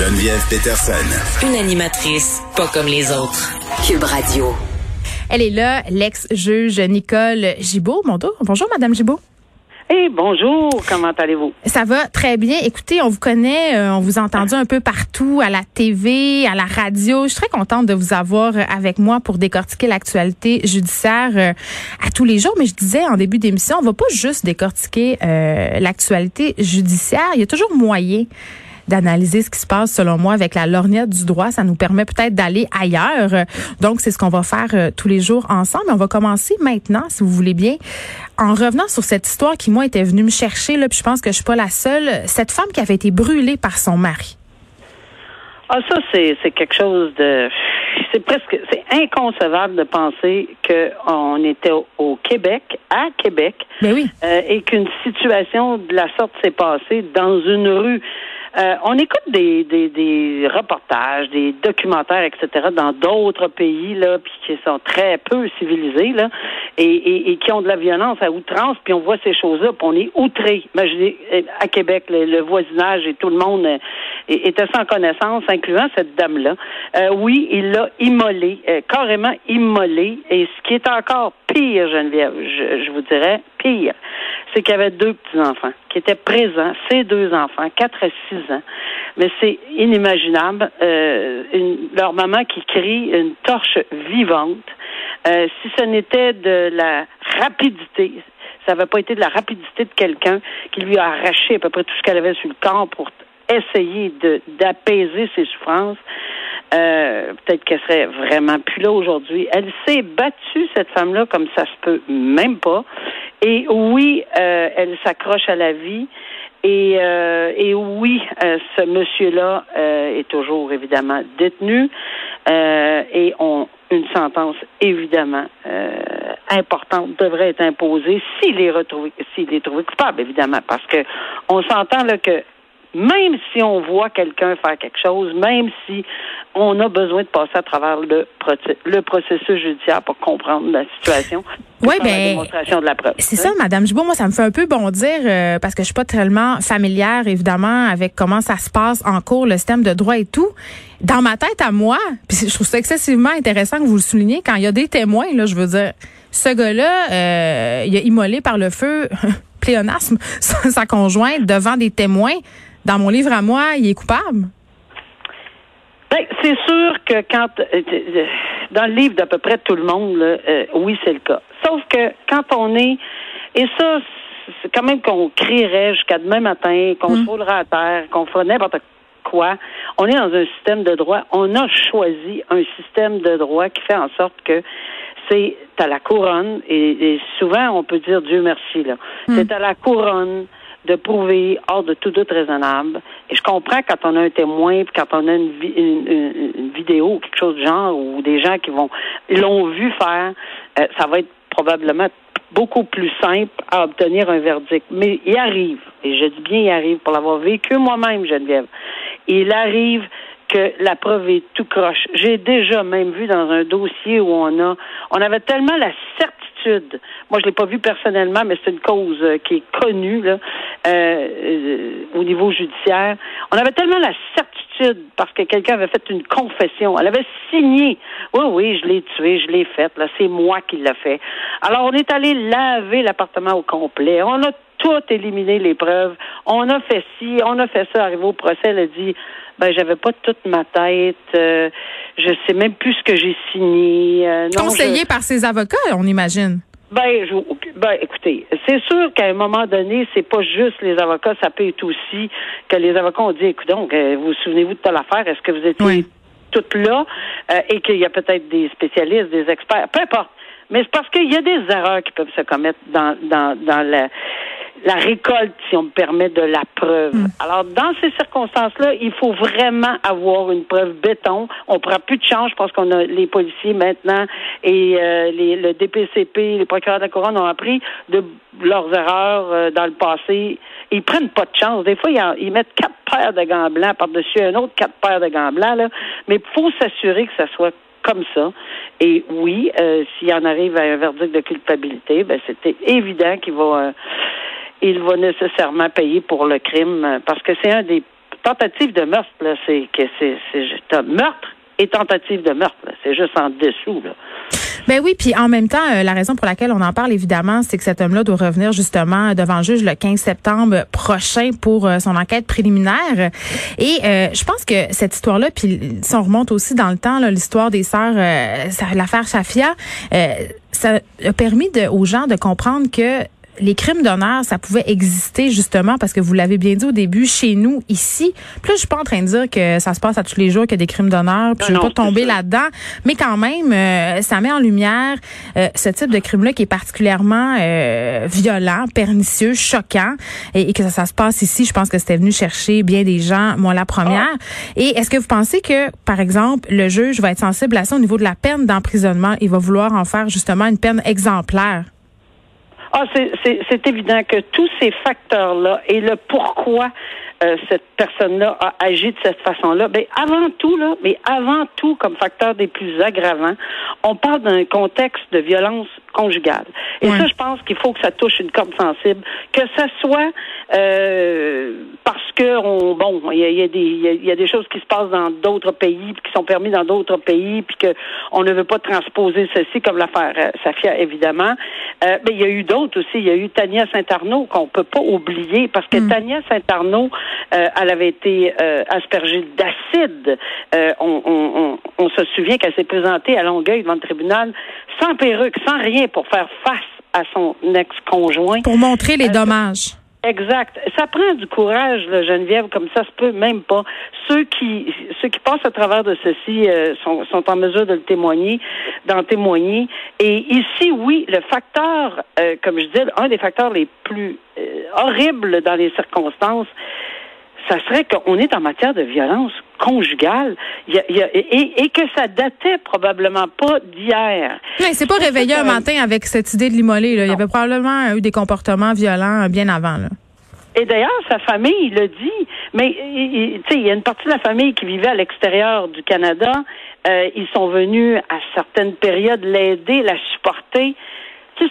Geneviève Peterson. Une animatrice pas comme les autres. Cube Radio. Elle est là, l'ex-juge Nicole Gibault. Bonjour, bonjour Madame Gibault. Hey, bonjour, comment allez-vous? Ça va très bien. Écoutez, on vous connaît, euh, on vous a entendu un peu partout, à la TV, à la radio. Je suis très contente de vous avoir avec moi pour décortiquer l'actualité judiciaire euh, à tous les jours. Mais je disais en début d'émission, on va pas juste décortiquer euh, l'actualité judiciaire. Il y a toujours moyen d'analyser ce qui se passe, selon moi, avec la lorgnette du droit. Ça nous permet peut-être d'aller ailleurs. Donc, c'est ce qu'on va faire euh, tous les jours ensemble. On va commencer maintenant, si vous voulez bien, en revenant sur cette histoire qui, moi, était venue me chercher, là, puis je pense que je suis pas la seule. Cette femme qui avait été brûlée par son mari. Ah, ça, c'est, c'est quelque chose de. C'est presque. C'est inconcevable de penser qu'on était au, au Québec, à Québec, Mais oui. euh, et qu'une situation de la sorte s'est passée dans une rue. Euh, on écoute des, des, reportages, des documentaires, etc., dans d'autres pays, là, puis qui sont très peu civilisés, là, et, qui ont de la violence à outrance, puis on voit ces choses-là, puis on est outré. Imaginez, euh, à Québec, le, voisinage et tout le monde euh, était sans connaissance, incluant cette dame-là. Oui, il l'a immolé, euh, carrément immolé, et ce qui est encore pire, Geneviève, je, vous dirais, pire, c'est qu'il y avait deux petits-enfants qui étaient présents, ces deux enfants, 4 et 6 ans. Mais c'est inimaginable. Euh, une- leur maman qui crie une torche vivante. Euh, si ce n'était de la rapidité, ça n'avait pas été de la rapidité de quelqu'un qui lui a arraché à peu près tout ce qu'elle avait sur le corps pour essayer d'apaiser ses souffrances, euh, peut-être qu'elle serait vraiment plus là aujourd'hui. Elle s'est battue, cette femme-là, comme ça se peut même pas. Et oui, euh, elle s'accroche à la vie. Et, euh, et oui, euh, ce monsieur-là euh, est toujours évidemment détenu euh, et on, une sentence évidemment importante devrait être imposée s'il est retrouvé, s'il est trouvé coupable évidemment, parce que on s'entend là que même si on voit quelqu'un faire quelque chose, même si on a besoin de passer à travers le, le processus judiciaire pour comprendre la situation, Oui, ben. C'est ça, Madame Gibault. Moi, ça me fait un peu bondir euh, parce que je suis pas tellement familière, évidemment, avec comment ça se passe en cours, le système de droit et tout. Dans ma tête à moi, puis je trouve ça excessivement intéressant que vous le souligniez, quand il y a des témoins, là, je veux dire, ce gars-là, euh, il a immolé par le feu, pléonasme, sa conjointe devant des témoins. Dans mon livre à moi, il est coupable? Ben, c'est sûr que quand euh, euh, dans le livre d'à peu près tout le monde, là, euh, oui, c'est le cas. Sauf que quand on est et ça, c'est quand même qu'on crierait jusqu'à demain matin, qu'on se roulerait à terre, qu'on ferait n'importe quoi. On est dans un système de droit. On a choisi un système de droit qui fait en sorte que c'est à la couronne, et, et souvent on peut dire Dieu merci, là. C'est à la couronne de prouver hors de tout doute raisonnable. Et je comprends quand on a un témoin, puis quand on a une, vi- une, une- une vidéo ou quelque chose du genre, ou des gens qui vont l'ont vu faire, euh, ça va être probablement beaucoup plus simple à obtenir un verdict. Mais il arrive, et je dis bien il arrive pour l'avoir vécu moi-même, Geneviève. Il arrive que la preuve est tout croche. J'ai déjà même vu dans un dossier où on a, on avait tellement la certitude. Moi, je l'ai pas vu personnellement, mais c'est une cause euh, qui est connue euh, euh, au niveau judiciaire. On avait tellement la certitude parce que quelqu'un avait fait une confession. Elle avait signé. Oui, oui, je l'ai tué, je l'ai fait. Là, c'est moi qui l'ai fait. Alors, on est allé laver l'appartement au complet. On a tout éliminé les preuves. On a fait ci, on a fait ça. Arrivé au procès, elle a dit ben j'avais pas toute ma tête. euh, je sais même plus ce que j'ai signé. euh, non, Conseillé je- par ses avocats, on imagine. ben, je, ben, écoutez, c'est sûr qu'à un moment donné, c'est pas juste les avocats, ça peut être aussi que les avocats ont dit, écoute donc, euh, vous souvenez-vous de telle affaire, est-ce que vous étiez Oui. toutes là euh, et qu'il y a peut-être des spécialistes, des experts, peu importe. Mais c'est parce qu'il y a des erreurs qui peuvent se commettre dans, dans, dans la la récolte, si on me permet, de la preuve. Hmm. Alors, dans ces circonstances-là, il faut vraiment avoir une preuve béton. On prend plus de chance parce qu'on a les policiers maintenant et euh, les, le DPCP, les procureurs de la couronne ont appris de leurs erreurs euh, dans le passé. Ils prennent pas de chance. Des fois, ils, en- ils mettent quatre paires de gants blancs par-dessus un autre quatre paires de gants blancs, là. Mais il faut s'assurer que ça soit comme ça. Et oui, euh, s'il en arrive à un verdict de culpabilité, ben c'était évident qu'il va euh, il va nécessairement payer pour le crime euh, parce que c'est un des tentatives de meurtre là, c'est que c'est c'est meurtre et tentative de meurtre, là. c'est juste en dessous là. Ben oui, puis en même temps, euh, la raison pour laquelle on en parle évidemment, c'est que cet homme-là doit revenir justement devant le juge le 15 septembre prochain pour euh, son enquête préliminaire. Et euh, je pense que cette histoire-là, puis si on remonte aussi dans le temps, là, l'histoire des sœurs, l'affaire Safia, ça a permis aux gens de comprendre que les crimes d'honneur, ça pouvait exister justement parce que vous l'avez bien dit au début chez nous ici. Là, je suis pas en train de dire que ça se passe à tous les jours qu'il y a des crimes d'honneur. Puis je veux Non, pas tomber là-dedans, mais quand même, euh, ça met en lumière euh, ce type de crime-là qui est particulièrement euh, violent, pernicieux, choquant, et, et que ça, ça se passe ici. Je pense que c'était venu chercher bien des gens, moi la première. Et est-ce que vous pensez que, par exemple, le juge va être sensible à ça au niveau de la peine d'emprisonnement? Il va vouloir en faire justement une peine exemplaire. Ah, c'est- évident que tous ces facteurs-là et le pourquoi euh, cette personne-là a agi de cette façon-là, ben avant tout là, mais avant tout comme facteur des plus aggravants, on parle d'un contexte de violence conjugale. Et ça, je pense qu'il faut que ça touche une corde sensible, que ça soit euh, parce que on, bon, il y a, y a des il y a- il y a des choses qui se passent dans d'autres pays, puis qui sont permis dans d'autres pays, puis que on ne veut pas transposer ceci comme l'affaire euh, Safia évidemment. Euh, mais il y a eu d'autres aussi. Il y a eu Tania Saint-Arnaud qu'on peut pas oublier parce que Tania Saint-Arnaud, euh, elle avait été euh, aspergée d'acide. Euh, on, on, on, on se souvient qu'elle s'est présentée à Longueuil devant le tribunal sans perruque, sans rien pour faire face à son ex-conjoint. Pour montrer les Euh, dommages. Exact. Ça prend du courage, là, Geneviève, comme ça se peut même pas. Ceux qui ceux qui passent à travers de ceci euh, sont, sont en mesure de le témoigner, d'en témoigner. Et ici, oui, le facteur, euh, comme je dis, un des facteurs les plus euh, horribles dans les circonstances, ça serait qu'on est en matière de violence conjugale il y a- il y a- et, et que ça datait probablement pas d'hier. Mais c'est pas réveillé un que- matin avec cette idée de l'immoler. là. Il y avait probablement eu des comportements violents euh, bien avant. Là. Et d'ailleurs, sa famille le dit. Mais tu sais, il y a une partie de la famille qui vivait à l'extérieur du Canada. Euh, ils sont venus à certaines périodes l'aider, la supporter.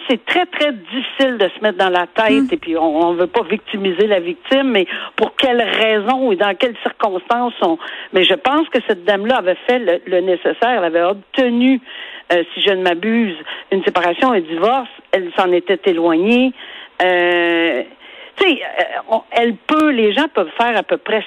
C'est très, très difficile de se mettre dans la tête et puis on ne veut pas victimiser la victime, mais pour quelles raisons et dans quelles circonstances on... Mais je pense que cette dame-là avait fait le, le nécessaire. Elle avait obtenu, euh, si je ne m'abuse, une séparation, un divorce. Elle s'en était éloignée. Euh, tu sais, euh, elle peut, les gens peuvent faire à peu près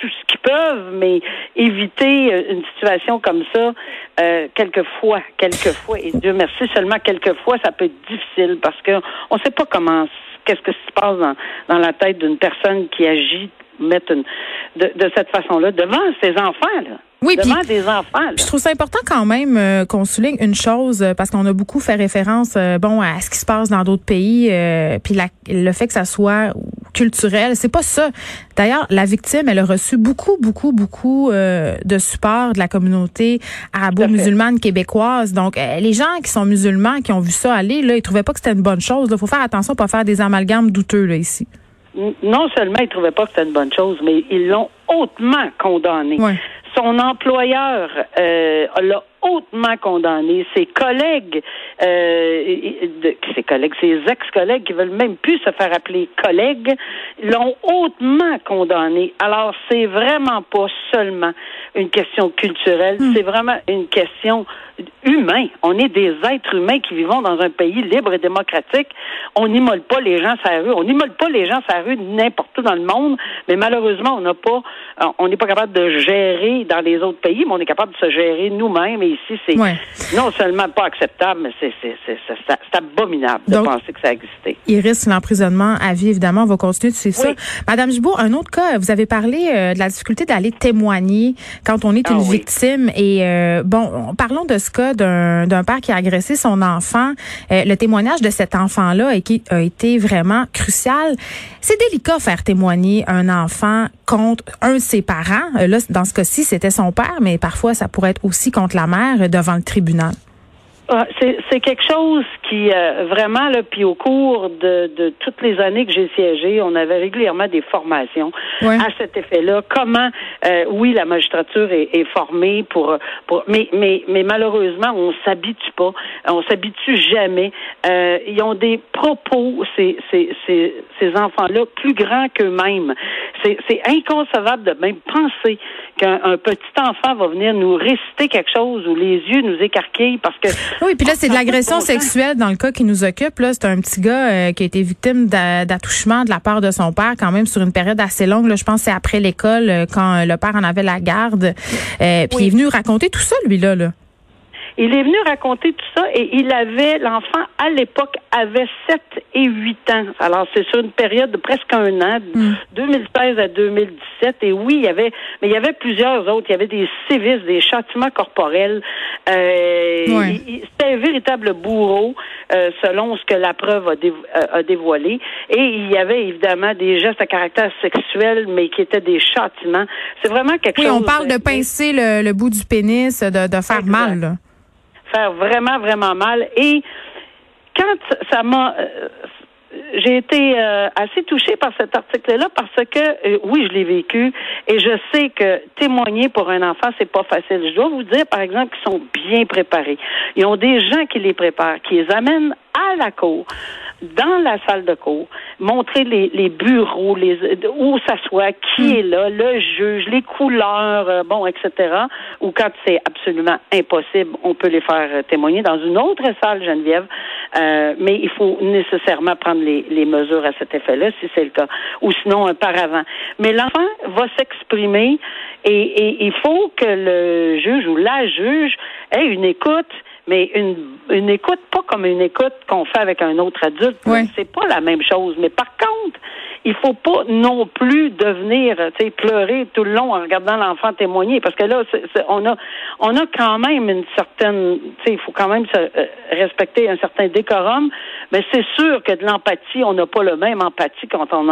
tout ce qu'ils peuvent, mais éviter euh, une situation comme ça, euh, quelquefois, quelquefois, et Dieu merci, seulement quelquefois, ça peut être difficile parce que on ne sait pas comment, qu'est-ce que se passe dans, dans la tête d'une personne qui agit, mettre une, de, de cette façon-là devant ses enfants, là. Oui, puis- devant des enfants. Là. Je trouve ça important quand même euh, qu'on souligne une chose euh, parce qu'on a beaucoup fait référence euh, bon à ce qui se passe dans d'autres pays euh, puis le fait que ça soit culturel, c'est pas ça. D'ailleurs, la victime, elle a reçu beaucoup beaucoup beaucoup euh, de support de la communauté arabo-musulmane québécoise. Donc euh, les gens qui sont musulmans qui ont vu ça aller là, ils trouvaient pas que c'était une bonne chose. Il faut faire attention pour pas faire des amalgames douteux là ici. Non seulement ils ne trouvaient pas que c'était une bonne chose, mais ils l'ont hautement condamné. Ouais. Son employeur euh, l'a hautement condamné. Ses collègues, euh, de- ses collègues, ses ex-collègues qui veulent même plus se faire appeler collègues, l'ont hautement condamné. Alors c'est vraiment pas seulement une question culturelle, c'est vraiment une question humaine. On est des êtres humains qui vivons dans un pays libre et démocratique. On n'immole pas les gens sur la rue. On n'immole pas les gens sur la rue n'importe où dans le monde, mais malheureusement, on n'a pas, euh, on n'est pas capable de gérer dans les autres pays, mais on est capable de se gérer nous-mêmes. Et ici, c'est Ouais. non seulement pas acceptable, mais c'est c'est abominable de penser que ça a existé. Il risque l'emprisonnement à vie, évidemment. On va continuer de suivre ça. Madame Gibault, un autre cas, vous avez parlé euh, de la difficulté d'aller témoigner quand on est ah une victime. Et euh, bon, parlons de ce cas d'un père qui a agressé son enfant. Euh, le témoignage de cet enfant-là a, a été vraiment crucial. C'est délicat faire témoigner un enfant contre un de ses parents. Là, dans ce cas-ci, c'était son père, mais parfois ça pourrait être aussi contre la mère devant le tribunal. Ah, c'est quelque chose qui euh, vraiment là, puis au cours de, de toutes les années que j'ai siégé, on avait régulièrement des formations à cet effet-là. Comment, euh, oui, la magistrature est, est, formée pour, pour, mais mais mais malheureusement, on s'habitue pas, on s'habitue jamais. Euh, ils ont des propos ces ces ces, ces enfants-là plus grands qu'eux-mêmes. C'est c'est inconcevable de même penser qu'un petit enfant va venir nous réciter quelque chose ou les yeux nous écarquillent parce que oui, puis là, c'est de l'agression sexuelle dans le cas qui nous occupe. Là, c'est un petit gars euh, qui a été victime d'attouchement de la part de son père, quand même sur une période assez longue. Là, je pense que c'est après l'école, euh, quand le père en avait la garde. Euh, puis il est venu raconter tout ça, lui là. Il est venu raconter tout ça et il avait, l'enfant à l'époque avait 7 et 8 ans. Alors c'est sur une période de presque un an, 2016 hmm. à 2017. Et oui, il y avait, mais il y avait plusieurs autres. Il y avait des sévices, des châtiments corporels. Euh, C'était un véritable bourreau, euh, selon ce que la preuve a, euh, a, dévoilé. Et il y avait évidemment des gestes à caractère sexuel, mais qui étaient des châtiments. C'est vraiment quelque chose. Oui, on parle de, pincer le, bout du pénis, de, de faire mal. Là faire vraiment, vraiment mal. Et quand ça m'a... Euh, j'ai été euh, assez touchée par cet article-là parce que euh, oui, je l'ai vécu et je sais que témoigner pour un enfant c'est pas facile. Je dois vous dire par exemple qu'ils sont bien préparés. Ils ont des gens qui les préparent, qui les amènent à la cour dans la salle de cours, montrer les, les bureaux, les, où s'assoit, qui hmm. est là, le juge, les couleurs, euh, bon, etc. Ou quand c'est absolument impossible, on peut les faire euh, témoigner dans une autre salle, Geneviève. Euh, mais il faut nécessairement prendre les, les mesures à cet effet-là, si c'est le cas, ou sinon un paravent. Mais l'enfant va s'exprimer et, et il faut que le juge ou la juge ait une écoute mais une, une écoute pas comme une écoute qu'on fait avec un autre adulte. C'est pas la même chose. Mais par contre, il faut pas non plus devenir, tu sais, pleurer tout le long en regardant l'enfant témoigner, parce que là, on a, on a quand même une certaine, tu sais, il faut quand même se, euh, respecter un certain décorum. Mais c'est sûr que de l'empathie, on n'a pas le même empathie quand on,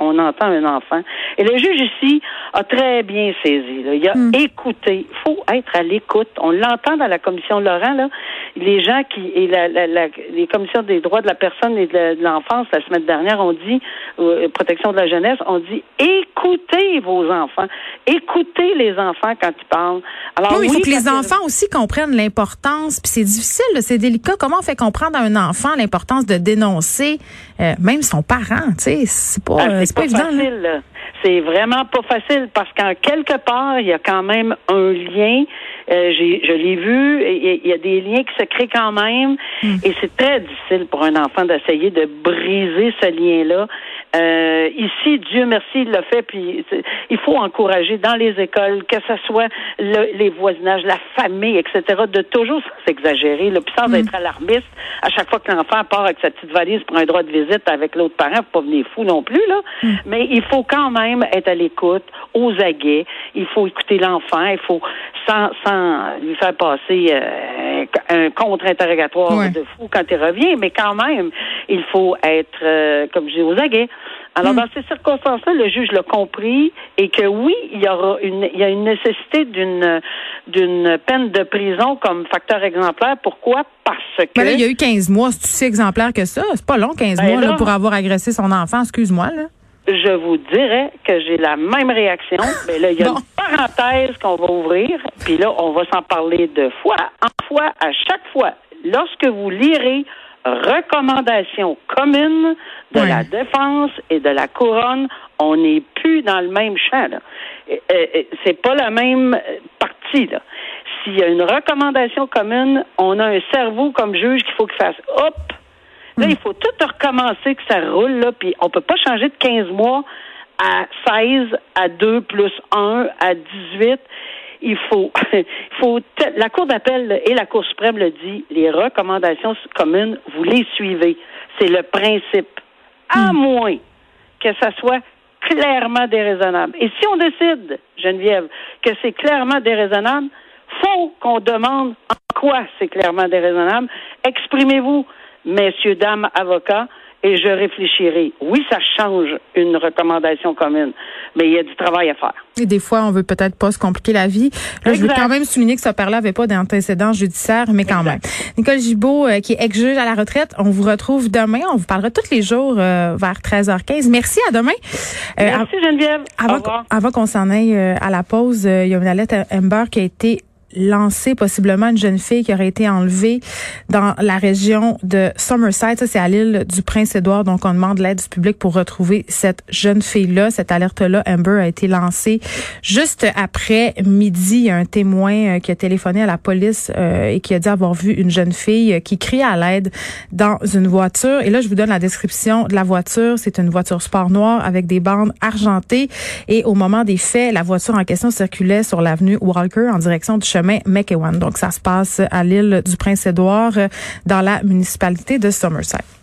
on entend un enfant. Et le juge ici a très bien saisi. Il a hmm. écouté. Il faut être à l'écoute. On l'entend dans la commission Laurent là. Les gens qui et la, les commissions des droits de la personne et de l'enfance la semaine dernière ont dit euh, protection de la jeunesse, on dit écoutez vos enfants, écoutez les enfants quand ils parlent. Alors, oui, il faut que les enfants aussi comprennent l'importance, puis c'est difficile, c'est délicat. Comment on fait comprendre à un enfant l'importance de dénoncer euh, même son parent, tu sais, c'est pas, ah, c'est pas, évident. C'est vraiment pas facile parce qu'en quelque part, il y a quand même un lien. Euh, je l'ai vu, il y, a des liens qui se créent quand même, hmm. et c'est très difficile pour un enfant d'essayer de briser ce lien-là. Euh, ici, Dieu merci, il l'a fait, puis il faut encourager dans les écoles, que ce soit les voisinages, la famille, etc., de toujours s'exagérer, puis sans mm. être alarmiste. À chaque fois que l'enfant part avec sa petite valise pour un droit de visite avec l'autre parent, faut pas venir fou non plus, là. Mm. Mais il faut quand même être à l'écoute, aux aguets. Il faut écouter l'enfant. Il faut sans, sans lui faire passer euh, un contre-interrogatoire de fou quand il revient, mais quand même, il faut être, euh, comme je dis, aux aguets. Alors, hmm. dans ces circonstances-là, le juge l'a compris et que oui, il y aura une, il y a une nécessité d'une, d'une peine de prison comme facteur exemplaire. Pourquoi? Parce que. Ben là, il y a eu 15 mois. C'est si exemplaire que ça? C'est pas long, 15 ben mois, là, pour avoir agressé son enfant. Excuse-moi, là. Je vous dirais que j'ai la même réaction. Mais là, il y a une parenthèse qu'on va ouvrir. Puis là, on va s'en parler de fois en fois, à chaque fois. Lorsque vous lirez recommandations communes de la défense et de la couronne, on n'est plus dans le même champ. C'est pas la même partie. Là. S'il y a une recommandation commune, on a un cerveau comme juge qu'il faut qu'il fasse hop. Là, hmm. il faut tout recommencer que ça roule, là, puis on peut pas changer de 15 mois à 16, à 2 plus 1, à 18 il faut, il faut, la Cour d'appel et la Cour suprême le dit, les recommandations communes, vous les suivez. C'est le principe. À hmm. moins que ça soit clairement déraisonnable. Et si on décide, Geneviève, que c'est clairement déraisonnable, faut qu'on demande en quoi c'est clairement déraisonnable. Exprimez-vous, messieurs, dames, avocats, et je réfléchirai. Oui, ça change une recommandation commune, mais il y a du travail à faire. Et des fois, on veut peut-être pas se compliquer la vie. Là, je veux quand même souligner que ce père-là n'avait pas d'antécédents judiciaires, mais quand même. Nicole Gibault, euh, qui est ex-juge à la retraite, on vous retrouve demain. On vous parlera tous les jours euh, vers 13h15. Merci, à demain. Euh, Merci, Geneviève. Avant, avant qu'on s'en aille à la pause, il y a une lettre Amber qui a été lancé possiblement une jeune fille qui aurait été enlevée dans la région de Somerset. Ça, c'est à l'île du Prince-Édouard. Donc, on demande l'aide du public pour retrouver cette jeune fille-là. Cette alerte-là, Amber, a été lancée juste après midi. Il y a un témoin euh, qui a téléphoné à la police euh, et qui a dit avoir vu une jeune fille euh, qui crie à l'aide dans une voiture. Et là, je vous donne la description de la voiture. C'est une voiture sport noire avec des bandes argentées. Et au moment des faits, la voiture en question circulait sur l'avenue Walker en direction du chemin McEwan. Donc, ça se passe à l'île du Prince-Édouard dans la municipalité de Somerset.